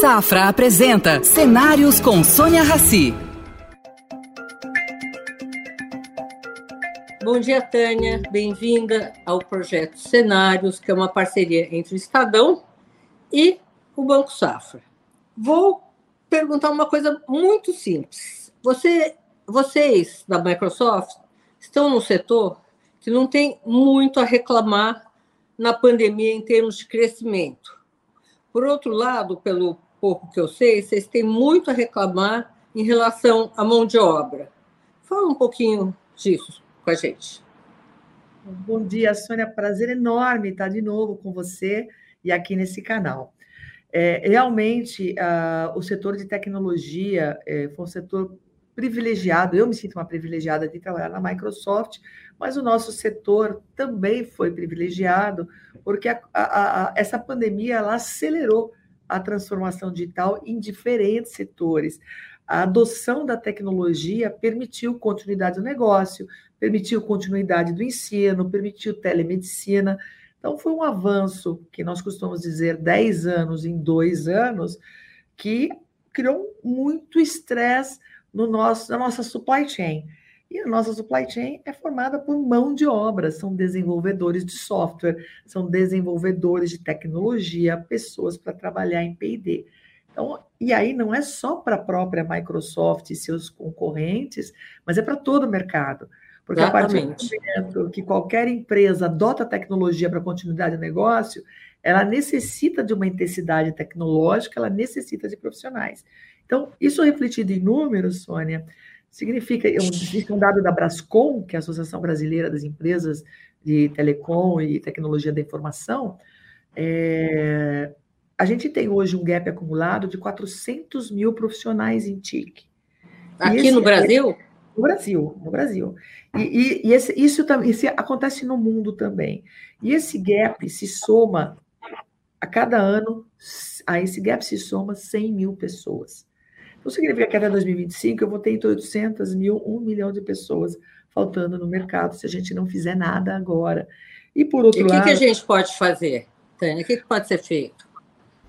Safra apresenta Cenários com Sônia Rassi. Bom dia, Tânia. Bem-vinda ao projeto Cenários, que é uma parceria entre o Estadão e o Banco Safra. Vou perguntar uma coisa muito simples. Você, vocês da Microsoft estão num setor que não tem muito a reclamar na pandemia em termos de crescimento. Por outro lado, pelo pouco que eu sei, vocês têm muito a reclamar em relação à mão de obra. Fala um pouquinho disso com a gente. Bom dia, Sônia. Prazer enorme estar de novo com você e aqui nesse canal. É, realmente, uh, o setor de tecnologia é, foi um setor privilegiado. Eu me sinto uma privilegiada de trabalhar na Microsoft, mas o nosso setor também foi privilegiado, porque a, a, essa pandemia ela acelerou a transformação digital em diferentes setores. A adoção da tecnologia permitiu continuidade do negócio, permitiu continuidade do ensino, permitiu telemedicina. Então, foi um avanço que nós costumamos dizer 10 anos em dois anos, que criou muito estresse no nosso, na nossa supply chain. E a nossa supply chain é formada por mão de obra, são desenvolvedores de software, são desenvolvedores de tecnologia, pessoas para trabalhar em P&D. Então, e aí não é só para a própria Microsoft e seus concorrentes, mas é para todo o mercado. Porque Exatamente. a partir do momento que qualquer empresa adota tecnologia para continuidade do negócio, ela necessita de uma intensidade tecnológica, ela necessita de profissionais. Então, isso refletido em números, Sônia, significa, existe um dado da Brascom, que é a Associação Brasileira das Empresas de Telecom e Tecnologia da Informação, é, a gente tem hoje um gap acumulado de 400 mil profissionais em TIC. Aqui no Brasil? No Brasil, no Brasil. E, e, e esse, isso, isso acontece no mundo também. E esse gap se soma a cada ano, a esse gap se soma 100 mil pessoas. Então, significa que até 2025 eu vou ter entre 800 mil, 1 milhão de pessoas faltando no mercado se a gente não fizer nada agora. E por outro e lado. O que a gente pode fazer, Tânia? O que pode ser feito?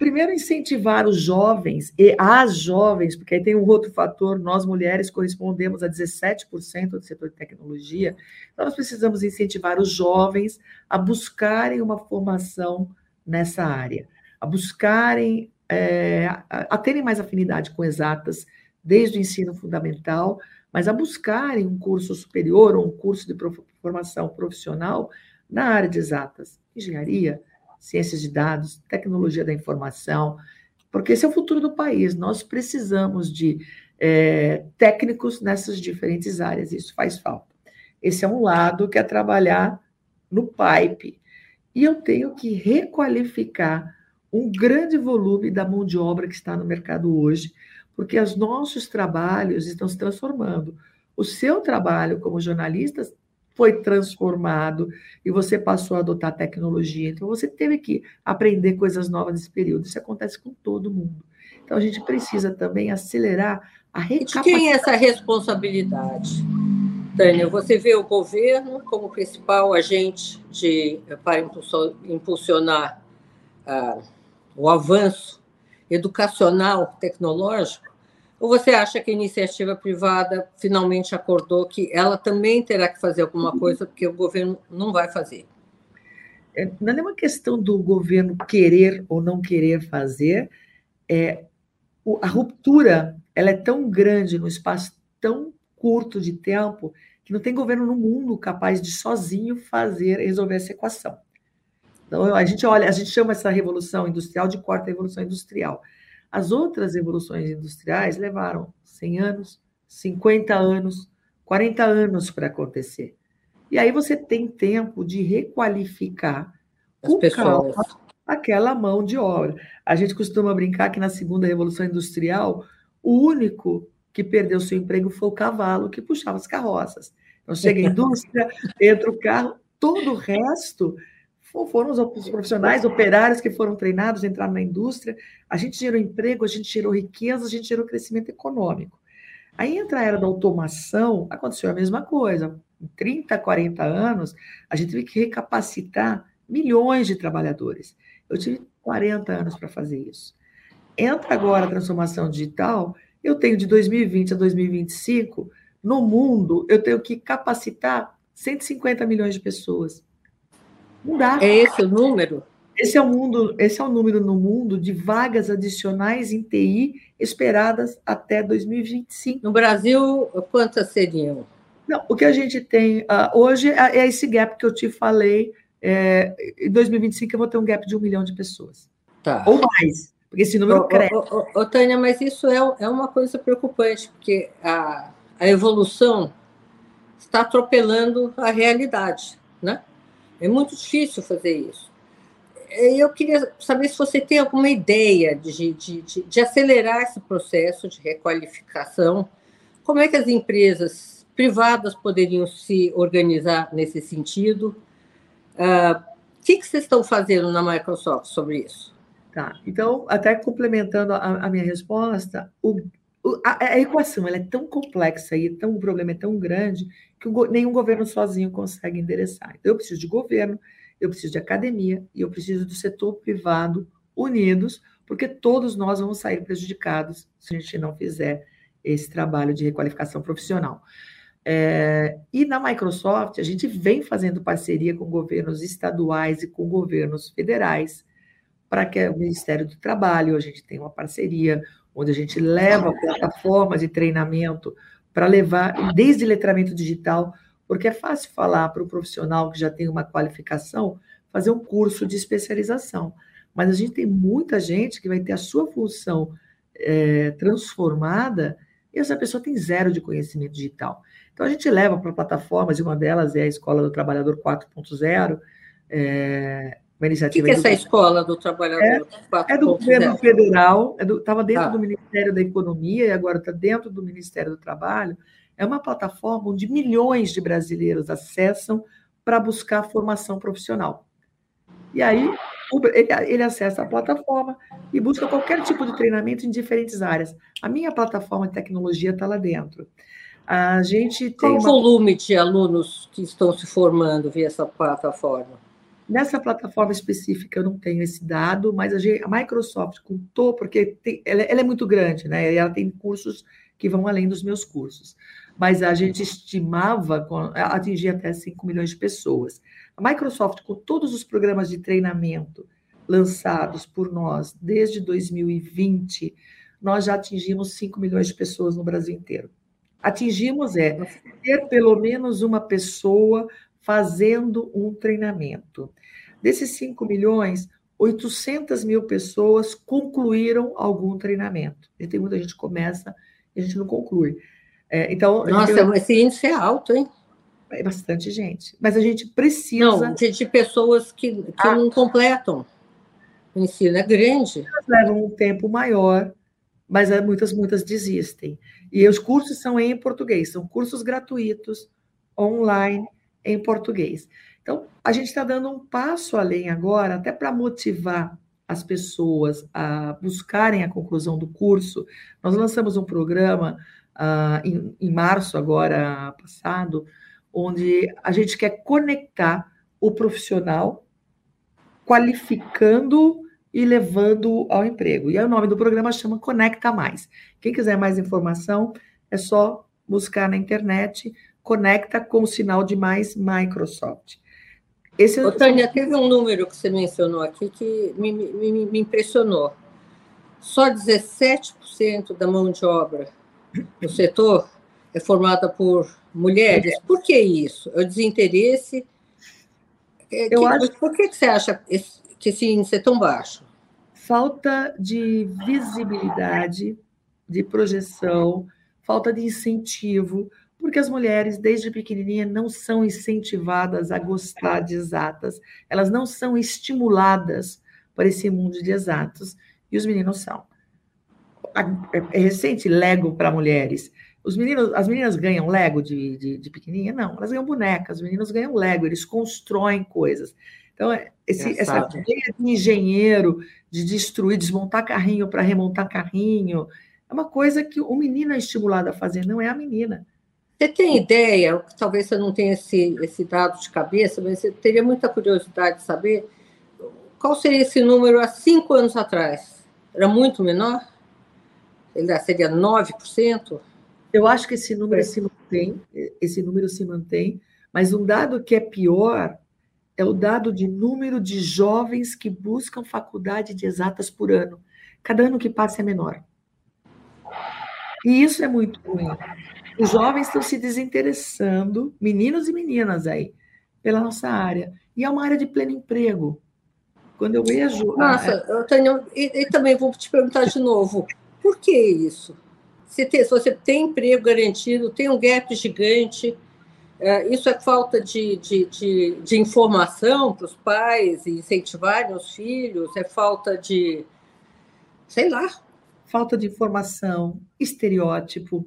Primeiro, incentivar os jovens e as jovens, porque aí tem um outro fator: nós mulheres correspondemos a 17% do setor de tecnologia, então nós precisamos incentivar os jovens a buscarem uma formação nessa área, a buscarem é, a, terem mais afinidade com exatas desde o ensino fundamental, mas a buscarem um curso superior ou um curso de formação profissional na área de exatas, engenharia, ciências de dados, tecnologia da informação, porque esse é o futuro do país. Nós precisamos de é, técnicos nessas diferentes áreas, isso faz falta. Esse é um lado que é trabalhar no pipe. E eu tenho que requalificar um grande volume da mão de obra que está no mercado hoje, porque os nossos trabalhos estão se transformando. O seu trabalho como jornalista foi transformado e você passou a adotar tecnologia. Então, você teve que aprender coisas novas nesse período. Isso acontece com todo mundo. Então, a gente precisa também acelerar a recapacitação. De quem é essa responsabilidade? Tânia, você vê o governo como principal agente de, para impulsionar a o avanço educacional, tecnológico? Ou você acha que a iniciativa privada finalmente acordou que ela também terá que fazer alguma coisa porque o governo não vai fazer? É, não é uma questão do governo querer ou não querer fazer, é, a ruptura ela é tão grande no espaço tão curto de tempo que não tem governo no mundo capaz de sozinho fazer resolver essa equação. Então, a gente olha, a gente chama essa revolução industrial de quarta revolução industrial. As outras revoluções industriais levaram 100 anos, 50 anos, 40 anos para acontecer. E aí você tem tempo de requalificar as pessoas aquela mão de obra. A gente costuma brincar que na segunda revolução industrial, o único que perdeu seu emprego foi o cavalo que puxava as carroças. Então chega a indústria, entra o carro, todo o resto foram os profissionais, operários que foram treinados, entraram na indústria. A gente gerou emprego, a gente gerou riqueza, a gente gerou crescimento econômico. Aí entra a era da automação, aconteceu a mesma coisa. Em 30, 40 anos, a gente teve que recapacitar milhões de trabalhadores. Eu tive 40 anos para fazer isso. entra agora a transformação digital, eu tenho de 2020 a 2025, no mundo, eu tenho que capacitar 150 milhões de pessoas. Não dá. É esse o número? Esse é o mundo, esse é o número no mundo de vagas adicionais em TI esperadas até 2025. No Brasil, quantas seriam? Não, o que a gente tem uh, hoje é, é esse gap que eu te falei. É, em 2025 eu vou ter um gap de um milhão de pessoas. Tá. Ou mais, porque esse número ô, cresce. Ô, ô, ô, Tânia, mas isso é, é uma coisa preocupante, porque a, a evolução está atropelando a realidade, né? É muito difícil fazer isso. Eu queria saber se você tem alguma ideia de, de, de, de acelerar esse processo de requalificação. Como é que as empresas privadas poderiam se organizar nesse sentido? Uh, o que, que vocês estão fazendo na Microsoft sobre isso? Tá, então, até complementando a, a minha resposta, o, a, equação ela é tão complexa e tão, o problema é tão grande que nenhum governo sozinho consegue endereçar. Então, eu preciso de governo, eu preciso de academia e eu preciso do setor privado unidos, porque todos nós vamos sair prejudicados se a gente não fizer esse trabalho de requalificação profissional. É, e na Microsoft, a gente vem fazendo parceria com governos estaduais e com governos federais, para que o Ministério do Trabalho, a gente tem uma parceria, onde a gente leva plataformas de treinamento para levar, desde letramento digital, porque é fácil falar para o profissional que já tem uma qualificação fazer um curso de especialização. Mas a gente tem muita gente que vai ter a sua função é, transformada e essa pessoa tem zero de conhecimento digital. Então a gente leva para plataformas, e uma delas é a Escola do Trabalhador 4.0, é, uma iniciativa. O que, que é essa escola do trabalhador? É, é do governo federal, estava é dentro ah. do Ministério da Economia e agora está dentro do Ministério do Trabalho. É uma plataforma onde milhões de brasileiros acessam para buscar formação profissional. E aí ele acessa a plataforma e busca qualquer tipo de treinamento em diferentes áreas. A minha plataforma de tecnologia está lá dentro. A gente tem. Qual o volume de alunos que estão se formando via essa plataforma? Nessa plataforma específica eu não tenho esse dado, mas a, gente, a Microsoft contou, porque tem, ela, ela, é muito grande, né? E ela tem cursos que vão além dos meus cursos. Mas a gente estimava atingir até 5 milhões de pessoas. A Microsoft, com todos os programas de treinamento lançados por nós desde 2020, nós já atingimos 5 milhões de pessoas no Brasil inteiro. Atingimos é ter pelo menos uma pessoa fazendo um treinamento. Desses 5 milhões, 800 mil pessoas concluíram algum treinamento. E tem muita gente que começa e a gente não conclui. É, então, Nossa, tem... esse índice é alto, hein? É bastante gente. Mas a gente precisa. Não, de, pessoas que, que ah. não completam o ensino, é grande. Elas levam um tempo maior, mas é, muitas, muitas desistem. E os cursos são em português, são cursos gratuitos, online, em português. Então, a gente está dando um passo além agora, até para motivar as pessoas a buscarem a conclusão do curso. Nós lançamos um programa uh, em, em março, agora passado, onde a gente quer conectar o profissional, qualificando e levando ao emprego. E o nome do programa chama Conecta Mais. Quem quiser mais informação, é só buscar na internet conecta com o sinal de mais Microsoft. Esse é Ô, Tânia, teve um número que você mencionou aqui que me, me, me impressionou. Só 17% da mão de obra no setor é formada por mulheres. Por que isso? É o desinteresse? É, Eu que, acho... Por que você acha que esse índice é tão baixo? Falta de visibilidade, de projeção, falta de incentivo porque as mulheres, desde pequenininha, não são incentivadas a gostar de exatas, elas não são estimuladas para esse mundo de exatos, e os meninos são. É recente Lego para mulheres. Os meninos, as meninas ganham Lego de, de, de pequenininha? Não, elas ganham bonecas, os meninos ganham Lego, eles constroem coisas. Então, é, esse, essa ideia de engenheiro, de destruir, desmontar carrinho para remontar carrinho, é uma coisa que o menino é estimulado a fazer, não é a menina. Você tem ideia, talvez você não tenha esse, esse dado de cabeça, mas você teria muita curiosidade de saber qual seria esse número há cinco anos atrás? Era muito menor? Ele seria 9%? Eu acho que esse número é. se mantém, esse número se mantém, mas um dado que é pior é o dado de número de jovens que buscam faculdade de exatas por ano. Cada ano que passa é menor. E isso é muito ruim. Os jovens estão se desinteressando, meninos e meninas aí, pela nossa área. E é uma área de pleno emprego. Quando eu vejo. Nossa, eu tenho. E, e também vou te perguntar de novo: por que isso? Se, tem, se você tem emprego garantido, tem um gap gigante, é, isso é falta de, de, de, de informação para os pais e incentivarem os filhos? É falta de. sei lá. Falta de informação, estereótipo,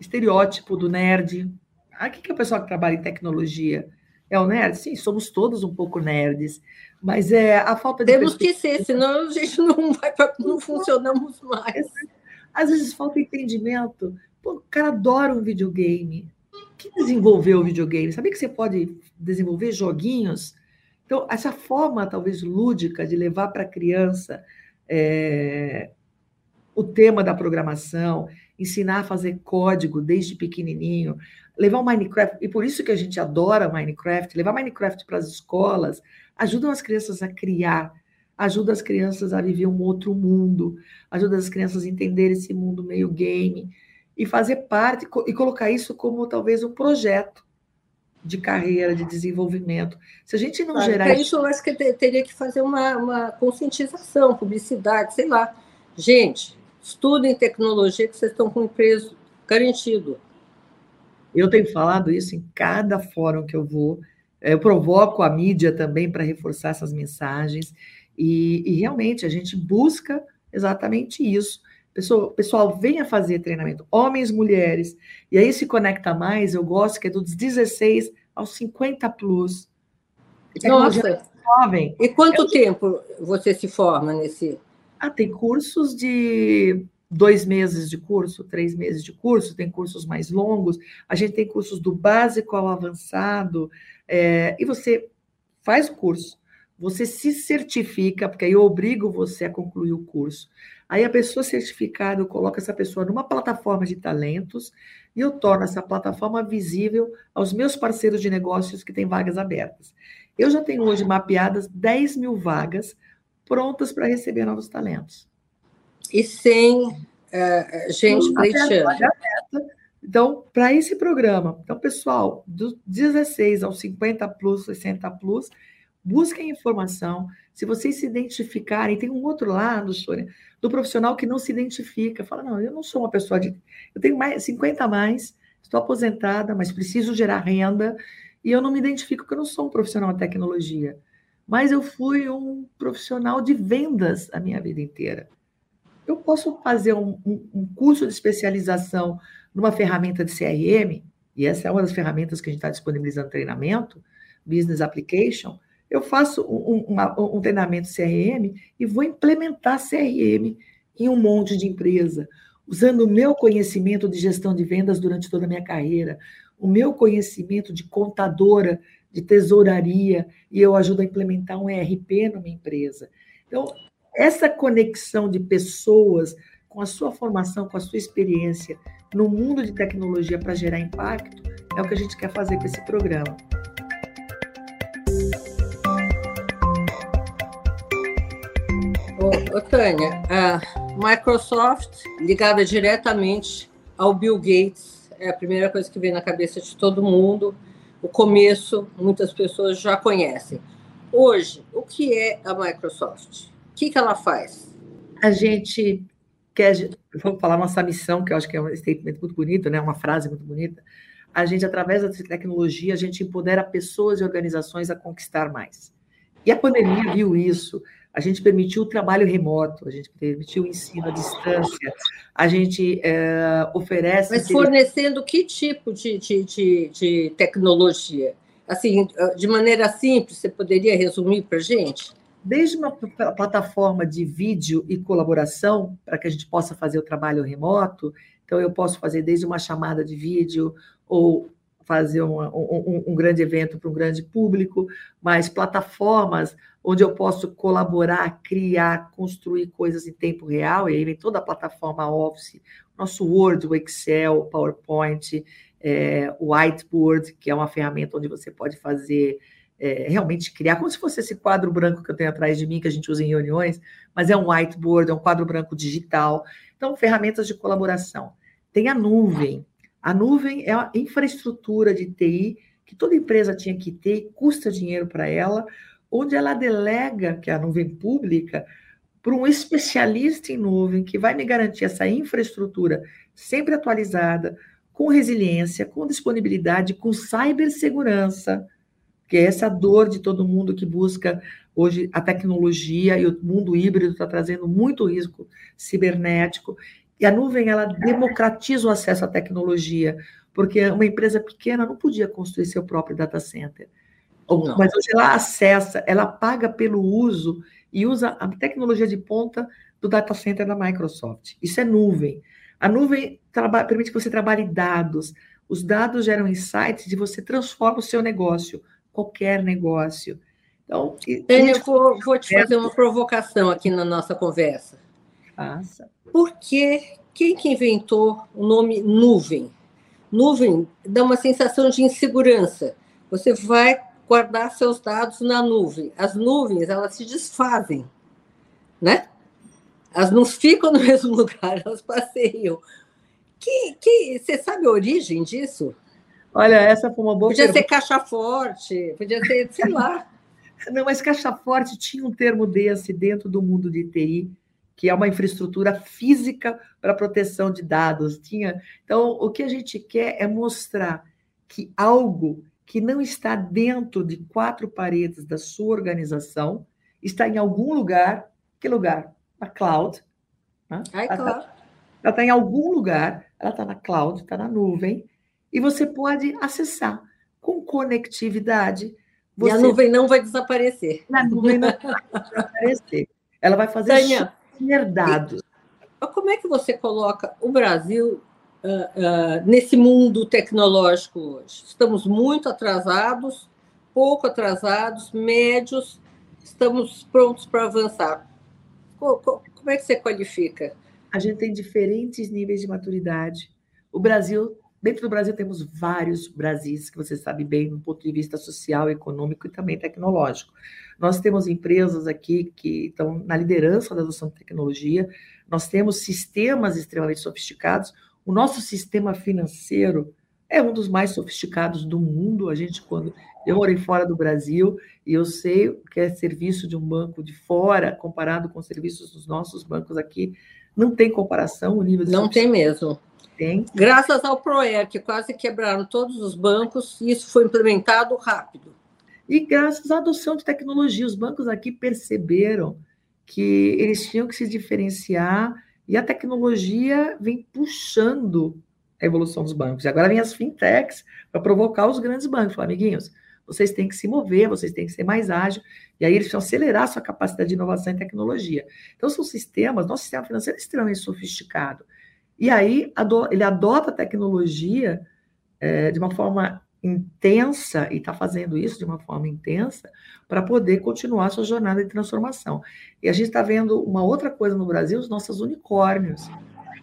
estereótipo do nerd. Aqui que é o pessoal que trabalha em tecnologia é o nerd? Sim, somos todos um pouco nerds, mas é a falta de. Temos que ser, senão a gente não vai pra, não funcionamos mais. Às vezes falta entendimento. Pô, o cara adora um videogame. Quem desenvolveu o videogame? Sabia que você pode desenvolver joguinhos? Então, essa forma, talvez lúdica, de levar para a criança é, o tema da programação, ensinar a fazer código desde pequenininho, levar o Minecraft, e por isso que a gente adora Minecraft, levar Minecraft para as escolas, ajuda as crianças a criar, ajuda as crianças a viver um outro mundo, ajuda as crianças a entender esse mundo meio game e fazer parte e colocar isso como talvez um projeto de carreira, de desenvolvimento. Se a gente não ah, gerar isso, eu acho que teria que fazer uma, uma conscientização, publicidade, sei lá. Gente, estudem tecnologia que vocês estão com o preço garantido. Eu tenho falado isso em cada fórum que eu vou. Eu provoco a mídia também para reforçar essas mensagens. E, e, realmente a gente busca exatamente isso. Pessoal, pessoal, venha fazer treinamento, homens, mulheres. E aí se conecta mais, eu gosto que é dos 16 aos 50 plus. Nossa! Jovem. E quanto é, tempo você se forma nesse? Ah, tem cursos de dois meses de curso, três meses de curso, tem cursos mais longos, a gente tem cursos do básico ao avançado, é, e você faz o curso, você se certifica, porque aí eu obrigo você a concluir o curso. Aí a pessoa certificada, eu coloco essa pessoa numa plataforma de talentos e eu torno essa plataforma visível aos meus parceiros de negócios que têm vagas abertas. Eu já tenho hoje mapeadas 10 mil vagas prontas para receber novos talentos e sem uh, gente pleiteando. Então, para esse programa, então, pessoal, dos 16 aos 50 plus, 60 plus, busquem informação. Se vocês se identificarem, tem um outro lado, Sônia, do profissional que não se identifica. Fala, não, eu não sou uma pessoa de. Eu tenho mais 50 a mais, estou aposentada, mas preciso gerar renda, e eu não me identifico porque eu não sou um profissional de tecnologia. Mas eu fui um profissional de vendas a minha vida inteira. Eu posso fazer um, um, um curso de especialização numa ferramenta de CRM, e essa é uma das ferramentas que a gente está disponibilizando treinamento, Business Application, eu faço um, uma, um, treinamento CRM e vou implementar CRM em um monte de empresa, usando o meu conhecimento de gestão de vendas durante toda a minha carreira, o meu conhecimento de contadora, de tesouraria, e eu ajudo a implementar um ERP numa empresa. Então, essa conexão de pessoas com a sua formação, com a sua experiência no mundo de tecnologia para gerar impacto, é o que a gente quer fazer com esse programa. Ô, ô, Tânia, a Microsoft ligada diretamente ao Bill Gates é a primeira coisa que vem na cabeça de todo mundo. O começo, muitas pessoas já conhecem. Hoje, o que é a Microsoft? que, que ela faz? A gente quer, vamos falar nossa missão, que eu acho que é um statement muito bonito, né? uma frase muito bonita. A gente, através da tecnologia, a gente empodera pessoas e organizações a conquistar mais. E a pandemia viu isso. A gente permitiu o trabalho remoto, a gente permitiu o ensino à distância, a gente é, oferece. Mas fornecendo que tipo de, de, de, de tecnologia? Assim, de maneira simples, você poderia resumir para a gente? desde uma plataforma de vídeo e colaboração, para que a gente possa fazer o trabalho remoto. Então, eu posso fazer desde uma chamada de vídeo ou fazer uma, um, um, grande evento para um grande público, mas plataformas onde eu posso colaborar, criar, construir coisas em tempo real, e aí vem toda a plataforma Office, nosso Word, o Excel, o PowerPoint, é, o Whiteboard, que é uma ferramenta onde você pode fazer é, realmente criar, como se fosse esse quadro branco que eu tenho atrás de mim, que a gente usa em reuniões, mas é um whiteboard, é um quadro branco digital. Então, ferramentas de colaboração. Tem a nuvem. A nuvem é a infraestrutura de TI que toda empresa tinha que ter, custa dinheiro para ela, onde ela delega, que é a nuvem pública, para um especialista em nuvem que vai me garantir essa infraestrutura sempre atualizada, com resiliência, com disponibilidade, com cibersegurança, que é essa dor de todo mundo que busca hoje a tecnologia e o mundo híbrido está trazendo muito risco cibernético. E a nuvem ela democratiza o acesso à tecnologia, porque uma empresa pequena não podia construir seu próprio data center. Não. Mas hoje ela acessa, ela paga pelo uso e usa a tecnologia de ponta do data center da Microsoft. Isso é nuvem. A nuvem permite que você trabalhe dados. Os dados geram insights e você transforma o seu negócio qualquer negócio. Então, Tânia, eu vou, vou, te fazer uma provocação aqui na nossa conversa. Faça. Por que quem que inventou o nome nuvem? Nuvem dá uma sensação de insegurança. Você vai guardar seus dados na nuvem. As nuvens, elas se desfazem, né? Elas não ficam no mesmo lugar, elas passeiam. Que, que, você sabe a origem disso? Olha, essa foi uma boa Podia pergunta. ser caixa forte, podia ser, sei lá. Não, mas caixa forte tinha um termo desse dentro do mundo de TI, que é uma infraestrutura física para proteção de dados. Tinha. Então, o que a gente quer é mostrar que algo que não está dentro de quatro paredes da sua organização está em algum lugar. Que lugar? Na cloud. Né? ela está em algum lugar, ela está na cloud, está na nuvem, e você pode acessar com conectividade. Você... E a nuvem não vai desaparecer. A nuvem não vai desaparecer. Ela vai fazer Tânia, dados. Como é que você coloca o Brasil uh, uh, nesse mundo tecnológico hoje? Estamos muito atrasados, pouco atrasados, médios, estamos prontos para avançar. Como é que você qualifica? A gente tem diferentes níveis de maturidade. O Brasil Dentro do Brasil temos vários Brasis, que você sabe bem, do ponto de vista social, econômico e também tecnológico. Nós temos empresas aqui que estão na liderança da adoção de tecnologia, nós temos sistemas extremamente sofisticados. O nosso sistema financeiro é um dos mais sofisticados do mundo. A gente, quando eu morei fora do Brasil e eu sei o que é serviço de um banco de fora comparado com os serviços dos nossos bancos aqui, não tem comparação o nível de Não tem mesmo. Tem. Graças ao PROER, que quase quebraram todos os bancos, isso foi implementado rápido. E graças à adoção de tecnologia, os bancos aqui perceberam que eles tinham que se diferenciar e a tecnologia vem puxando a evolução dos bancos. E agora vem as fintechs para provocar os grandes bancos. Falar, amiguinhos, vocês têm que se mover, vocês têm que ser mais ágeis, e aí eles precisam acelerar a sua capacidade de inovação e tecnologia. Então, são sistemas, nosso sistema financeiro é extremamente sofisticado. E aí ele adota a tecnologia é, de uma forma intensa, e está fazendo isso de uma forma intensa, para poder continuar sua jornada de transformação. E a gente está vendo uma outra coisa no Brasil, os nossos unicórnios.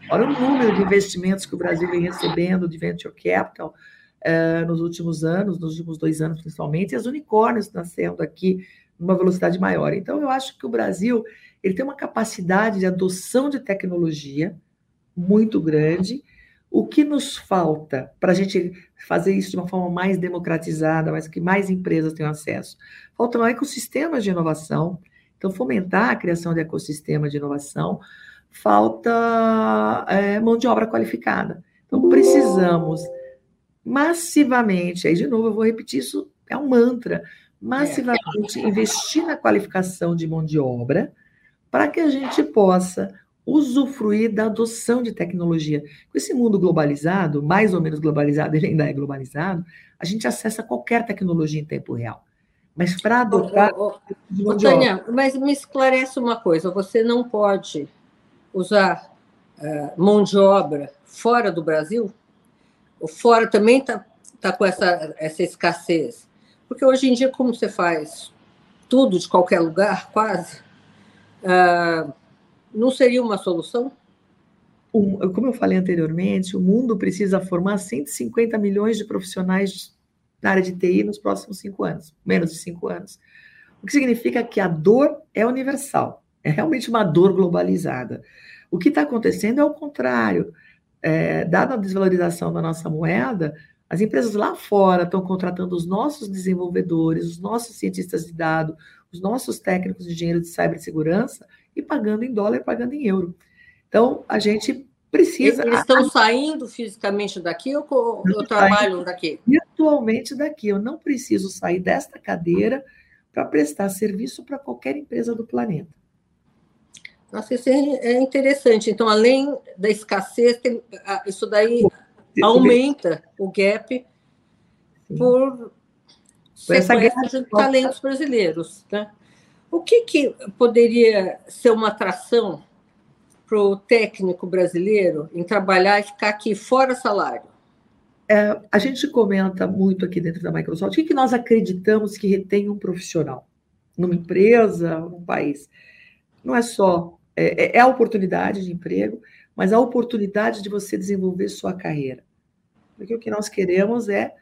Olha o número de investimentos que o Brasil vem recebendo de venture capital é, nos últimos anos, nos últimos dois anos principalmente, e as unicórnios nascendo aqui numa velocidade maior. Então, eu acho que o Brasil ele tem uma capacidade de adoção de tecnologia, muito grande. O que nos falta para a gente fazer isso de uma forma mais democratizada, mas que mais empresas tenham acesso? Faltam ecossistemas de inovação. Então, fomentar a criação de ecossistema de inovação. Falta é, mão de obra qualificada. Então, precisamos massivamente, aí de novo eu vou repetir isso, é um mantra, massivamente é. investir na qualificação de mão de obra para que a gente possa usufruir da adoção de tecnologia. Com esse mundo globalizado, mais ou menos globalizado, ele ainda é globalizado, a gente acessa qualquer tecnologia em tempo real. Mas para adotar. Ô, ô, ô, Tânia, mas me esclarece uma coisa: você não pode usar uh, mão de obra fora do Brasil? O fora também está está com essa, essa escassez? Porque hoje em dia, como você faz tudo de qualquer lugar, quase, uh, não seria uma solução? como eu falei anteriormente, o mundo precisa formar 150 milhões de profissionais na área de TI nos próximos cinco anos, menos de cinco anos. O que significa que a dor é universal, é realmente uma dor globalizada. O que está acontecendo é o contrário. É, dada a desvalorização da nossa moeda, as empresas lá fora estão contratando os nossos desenvolvedores, os nossos cientistas de dados, os nossos técnicos de engenheiro de cibersegurança e pagando em dólar, pagando em euro. Então, a gente precisa. Eles estão saindo fisicamente daqui ou, ou trabalham daqui? Virtualmente daqui. Eu não preciso sair desta cadeira para prestar serviço para qualquer empresa do planeta. Nossa, isso é, é interessante. Então, além da escassez, tem, isso daí aumenta o gap Sim. por sequência de talentos brasileiros. Né? O que, que poderia ser uma atração para o técnico brasileiro em trabalhar e ficar aqui fora salário? É, a gente comenta muito aqui dentro da Microsoft o que, que nós acreditamos que retém um profissional numa empresa, num país. Não é só é, é, é a oportunidade de emprego, mas a oportunidade de você desenvolver sua carreira. Porque o que nós queremos é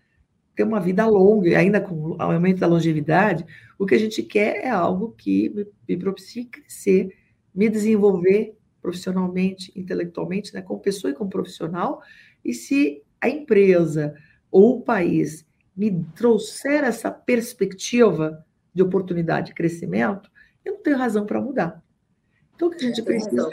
ter uma vida longa, e ainda com o aumento da longevidade, o que a gente quer é algo que me, me propicie crescer, me desenvolver profissionalmente, intelectualmente, né, como pessoa e como profissional, e se a empresa ou o país me trouxer essa perspectiva de oportunidade de crescimento, eu não tenho razão para mudar. Então, o que a gente precisa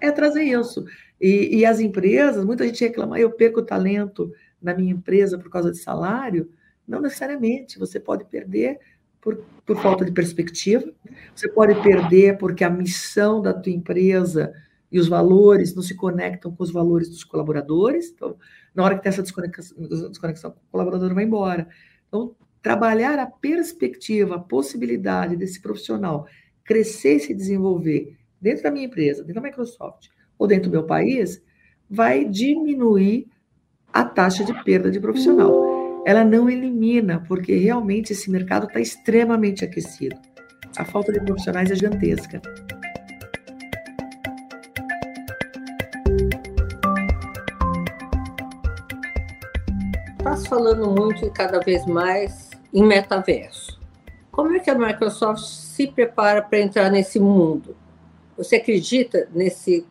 é trazer isso. E, e, as empresas, muita gente reclama, ah, eu perco talento na minha empresa por causa de salário. Não necessariamente, você pode perder por, por falta de perspectiva, você pode perder porque a missão da tua empresa e os valores não se conectam com os valores dos colaboradores. Então, na hora que tem essa desconexão, desconexão o colaborador vai embora. Então, trabalhar a perspectiva, a possibilidade desse profissional crescer e se desenvolver dentro da minha empresa, dentro da Microsoft ou dentro do meu país, vai diminuir a taxa de perda de profissional. Ela não elimina, porque realmente esse mercado está extremamente aquecido. A falta de profissionais é gigantesca. Está falando muito e cada vez mais em metaverso. Como é que a Microsoft se prepara para entrar nesse mundo? Você acredita nesse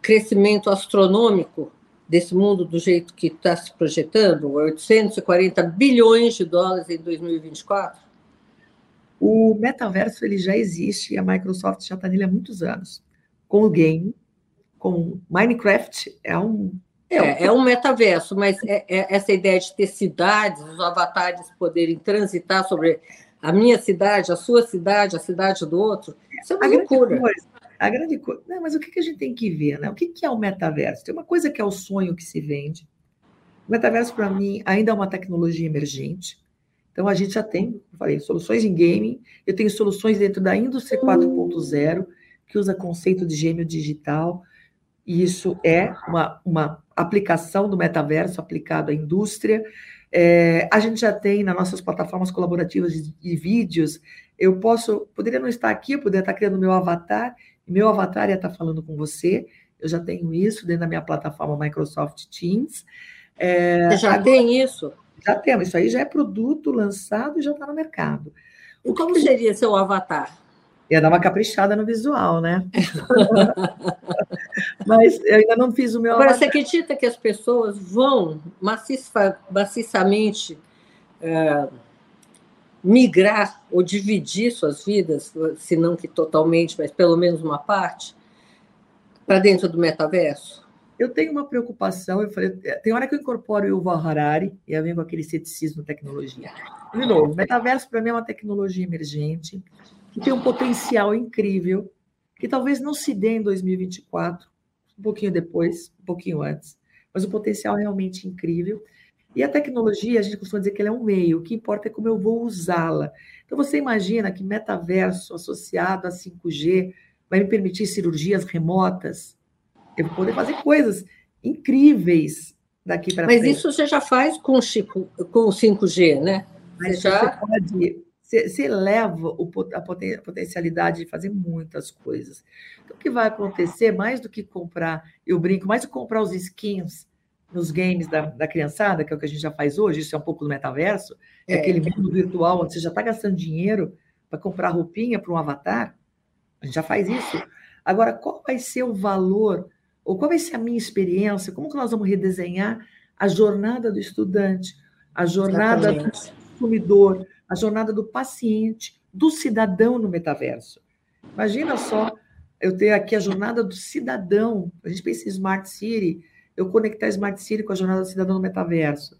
crescimento astronômico desse mundo do jeito que está se projetando, 840 bilhões de dólares em 2024? O metaverso ele já existe e a Microsoft já está nele há muitos anos. Com o game, com Minecraft, é um é, é um metaverso, mas é, é essa ideia de ter cidades, os avatares poderem transitar sobre a minha cidade, a sua cidade, a cidade do outro, isso é uma a loucura. Coisa, a grande coisa. Não, mas o que a gente tem que ver? Né? O que é o metaverso? Tem uma coisa que é o sonho que se vende. O metaverso, para mim, ainda é uma tecnologia emergente. Então, a gente já tem, falei, soluções em gaming, eu tenho soluções dentro da indústria 4.0, que usa conceito de gêmeo digital, e isso é uma, uma aplicação do metaverso aplicado à indústria. É, a gente já tem nas nossas plataformas colaborativas de, de, vídeos. Eu posso, poderia não estar aqui, eu poderia estar criando meu avatar, meu avatar ia estar falando com você. Eu já tenho isso dentro da minha plataforma Microsoft Teams. É, você já agora, tem isso? Já temos, isso aí já é produto lançado e já está no mercado. O como seria seu avatar? Ia dar uma caprichada no visual, né? Mas eu ainda não fiz o meu. Agora, você acredita que as pessoas vão maciça, maciçamente é, migrar ou dividir suas vidas, se não que totalmente, mas pelo menos uma parte, para dentro do metaverso? Eu tenho uma preocupação, eu falei, tem hora que eu incorporo o Yuval Harari e eu venho com aquele ceticismo tecnologia. De novo, metaverso para mim é uma tecnologia emergente, que tem um potencial incrível, que talvez não se dê em 2024, um pouquinho depois, um pouquinho antes, mas o potencial é realmente incrível. E a tecnologia, a gente costuma dizer que ela é um meio, o que importa é como eu vou usá-la. Então você imagina que metaverso associado a 5G vai me permitir cirurgias remotas, eu vou poder fazer coisas incríveis daqui para frente. Mas isso você já faz com, Chico, com o 5G, né? Mas você, já... você pode você, eleva o, a potencialidade de fazer muitas coisas. Então, o que vai acontecer, mais do que comprar, eu brinco, mais do que comprar os skins nos games da, da criançada, que é o que a gente já faz hoje, isso é um pouco do metaverso, é, é aquele mundo virtual onde você já está gastando dinheiro para comprar roupinha para um avatar, a gente já faz isso. Agora, qual vai ser o valor, ou qual vai ser a minha experiência, como que nós vamos redesenhar a jornada do estudante, a jornada Exatamente. do consumidor, a jornada do paciente, do cidadão no metaverso. Imagina só eu ter aqui a jornada do cidadão, a gente pensa em Smart City, eu conectar Smart City com a jornada do cidadão no metaverso.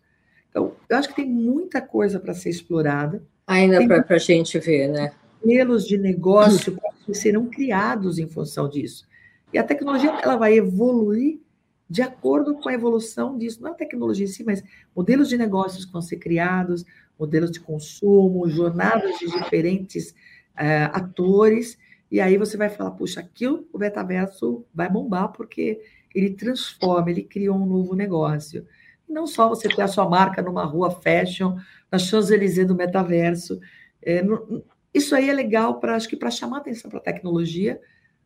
Então, eu acho que tem muita coisa para ser explorada. Ainda para a gente ver, né? Modelos de negócio que serão criados em função disso. E a tecnologia ela vai evoluir de acordo com a evolução disso. Não é a tecnologia em si, mas modelos de negócios que vão ser criados, modelos de consumo, jornadas de diferentes uh, atores, e aí você vai falar, puxa, aqui o metaverso vai bombar porque ele transforma, ele cria um novo negócio. Não só você ter a sua marca numa rua fashion, na Champs-Élysées do metaverso. É, no, isso aí é legal para acho que para chamar atenção para a tecnologia,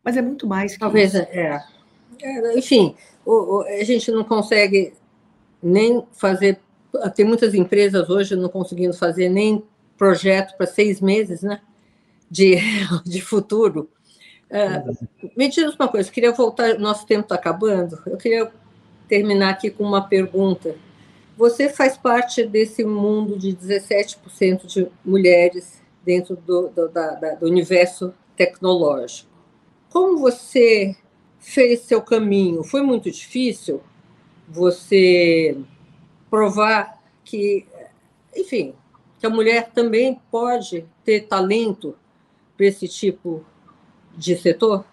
mas é muito mais que Talvez isso. É. é. Enfim, o, o, a gente não consegue nem fazer tem muitas empresas hoje não conseguindo fazer nem projeto para seis meses, né? De, de futuro. Uh, me diz uma coisa, queria voltar, nosso tempo está acabando, eu queria terminar aqui com uma pergunta. Você faz parte desse mundo de 17% de mulheres dentro do, do, da, da, do universo tecnológico. Como você fez seu caminho? Foi muito difícil? Você provar que, enfim, que a mulher também pode ter talento para esse tipo de setor?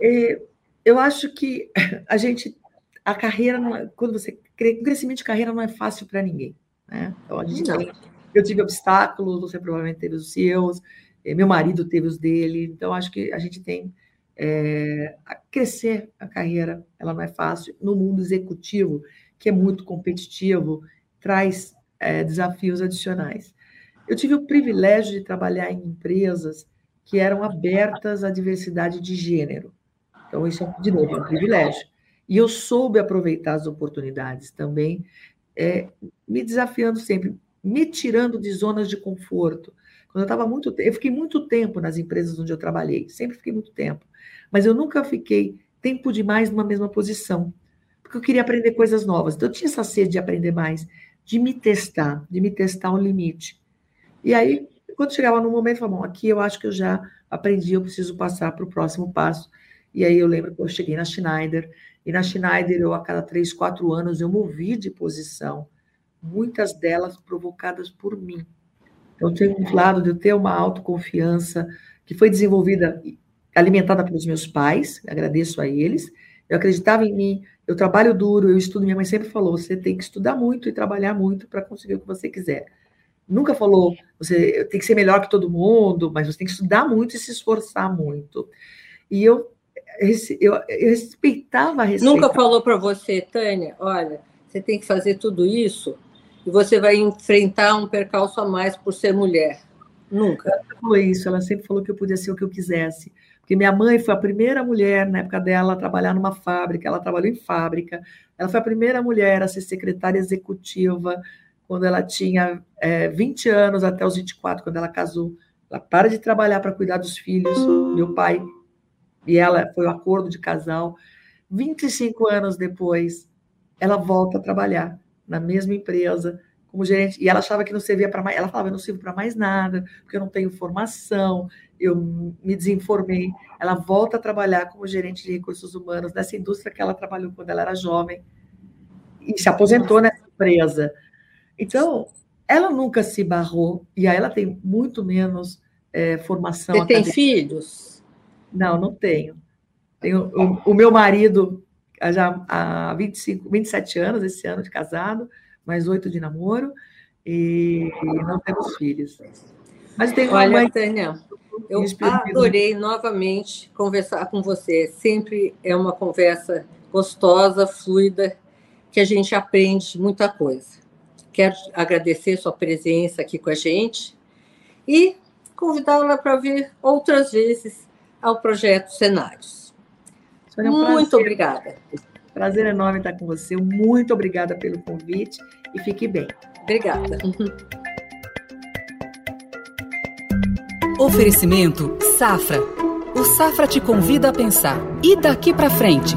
É, eu acho que a gente, a carreira, não é, quando você o crescimento de carreira não é fácil para ninguém, né? Então a gente tem, eu tive obstáculos, você provavelmente teve os seus, é, meu marido teve os dele, então acho que a gente tem é, a crescer a carreira, ela não é fácil no mundo executivo que é muito competitivo, traz é, desafios adicionais. Eu tive o privilégio de trabalhar em empresas que eram abertas à diversidade de gênero. Então, isso, é, de novo, é um privilégio. E eu soube aproveitar as oportunidades também, é, me desafiando sempre, me tirando de zonas de conforto. Quando eu estava muito eu fiquei muito tempo nas empresas onde eu trabalhei, sempre fiquei muito tempo, mas eu nunca fiquei tempo demais numa mesma posição porque eu queria aprender coisas novas. Então, eu tinha essa sede de aprender mais, de me testar, de me testar um limite. E aí, quando chegava no momento, eu falava, bom, aqui eu acho que eu já aprendi, eu preciso passar para o próximo passo. E aí eu lembro que eu cheguei na Schneider, e na Schneider eu, a cada três, quatro anos, eu movi de posição, muitas delas provocadas por mim. Então, tem um lado de eu ter uma autoconfiança que foi desenvolvida, alimentada pelos meus pais, agradeço a eles, eu acreditava em mim, eu trabalho duro, eu estudo. Minha mãe sempre falou: você tem que estudar muito e trabalhar muito para conseguir o que você quiser. Nunca falou, você tem que ser melhor que todo mundo, mas você tem que estudar muito e se esforçar muito. E eu, eu, eu respeitava a receita. Nunca falou para você, Tânia, olha, você tem que fazer tudo isso e você vai enfrentar um percalço a mais por ser mulher. Nunca. Ela falou isso, ela sempre falou que eu podia ser o que eu quisesse. Porque minha mãe foi a primeira mulher, na época dela, a trabalhar numa fábrica, ela trabalhou em fábrica. Ela foi a primeira mulher a ser secretária executiva quando ela tinha é, 20 anos, até os 24, quando ela casou. Ela para de trabalhar para cuidar dos filhos, meu pai e ela, foi o um acordo de casal. 25 anos depois, ela volta a trabalhar na mesma empresa, como gerente, e ela achava que não servia para mais, ela falava, eu não sirvo para mais nada, porque eu não tenho formação, eu me desinformei. Ela volta a trabalhar como gerente de recursos humanos nessa indústria que ela trabalhou quando ela era jovem e se aposentou nessa empresa. Então, ela nunca se barrou e aí ela tem muito menos é, formação. Você acadêmica. tem filhos? Não, não tenho. Tenho o, o meu marido já há 25, 27 anos esse ano de casado mais oito de namoro e, e, não temos filhos. Mas tem uma Olha, mãe... Tânia, eu adorei novamente conversar com você. Sempre é uma conversa gostosa, fluida. que a gente aprende muita coisa. Quero agradecer sua presença aqui com a gente e convidá-la para vir outras vezes ao projeto Cenários. É um Muito prazer. obrigada. Prazer enorme estar com você. Muito obrigada pelo convite e fique bem. Obrigada. Oferecimento Safra. O Safra te convida a pensar. E daqui para frente?